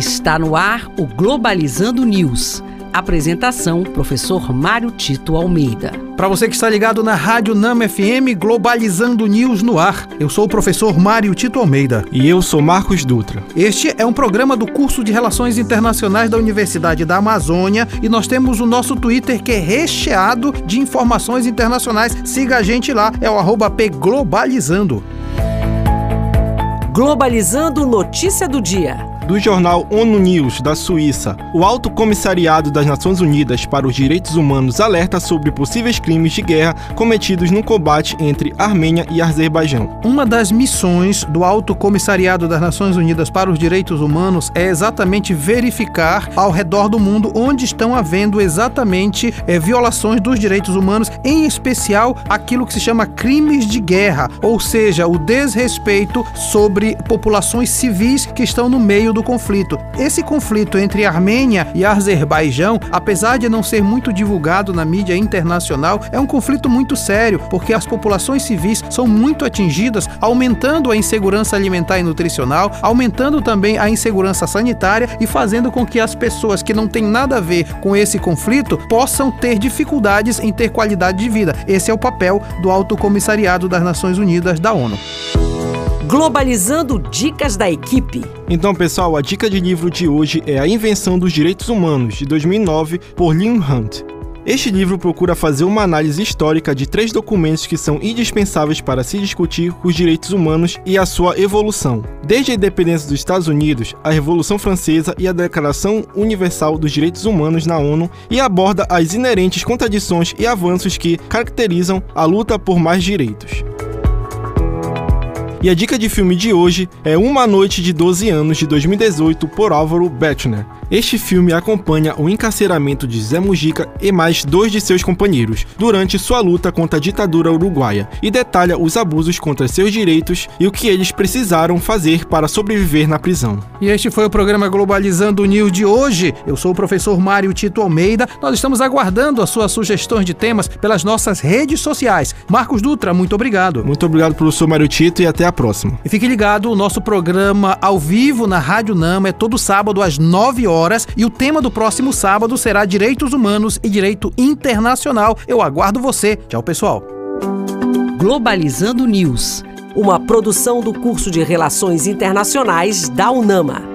Está no ar o Globalizando News. Apresentação: Professor Mário Tito Almeida. Para você que está ligado na Rádio Nama FM, Globalizando News no ar. Eu sou o professor Mário Tito Almeida. E eu sou Marcos Dutra. Este é um programa do curso de Relações Internacionais da Universidade da Amazônia e nós temos o nosso Twitter que é recheado de informações internacionais. Siga a gente lá, é o arroba pglobalizando. Globalizando notícia do dia do jornal ONU News da Suíça, o Alto Comissariado das Nações Unidas para os Direitos Humanos alerta sobre possíveis crimes de guerra cometidos no combate entre Armênia e Azerbaijão. Uma das missões do Alto Comissariado das Nações Unidas para os Direitos Humanos é exatamente verificar ao redor do mundo onde estão havendo exatamente é, violações dos direitos humanos, em especial aquilo que se chama crimes de guerra, ou seja, o desrespeito sobre populações civis que estão no meio do do conflito. Esse conflito entre Armênia e Azerbaijão, apesar de não ser muito divulgado na mídia internacional, é um conflito muito sério, porque as populações civis são muito atingidas, aumentando a insegurança alimentar e nutricional, aumentando também a insegurança sanitária e fazendo com que as pessoas que não têm nada a ver com esse conflito possam ter dificuldades em ter qualidade de vida. Esse é o papel do Alto Comissariado das Nações Unidas da ONU. Globalizando Dicas da Equipe. Então, pessoal, a dica de livro de hoje é A Invenção dos Direitos Humanos, de 2009, por Lynn Hunt. Este livro procura fazer uma análise histórica de três documentos que são indispensáveis para se discutir os direitos humanos e a sua evolução. Desde a independência dos Estados Unidos, a Revolução Francesa e a Declaração Universal dos Direitos Humanos na ONU, e aborda as inerentes contradições e avanços que caracterizam a luta por mais direitos. E a dica de filme de hoje é Uma Noite de 12 Anos de 2018 por Álvaro Bettner. Este filme acompanha o encarceramento de Zé Mujica e mais dois de seus companheiros durante sua luta contra a ditadura uruguaia e detalha os abusos contra seus direitos e o que eles precisaram fazer para sobreviver na prisão. E este foi o programa Globalizando o News de hoje. Eu sou o professor Mário Tito Almeida. Nós estamos aguardando as suas sugestões de temas pelas nossas redes sociais. Marcos Dutra, muito obrigado. Muito obrigado, professor Mário Tito, e até a próxima. E fique ligado, o nosso programa ao vivo na Rádio Nama é todo sábado às 9 horas horas e o tema do próximo sábado será Direitos Humanos e Direito Internacional. Eu aguardo você. Tchau, pessoal. Globalizando News, uma produção do curso de Relações Internacionais da UNAMA.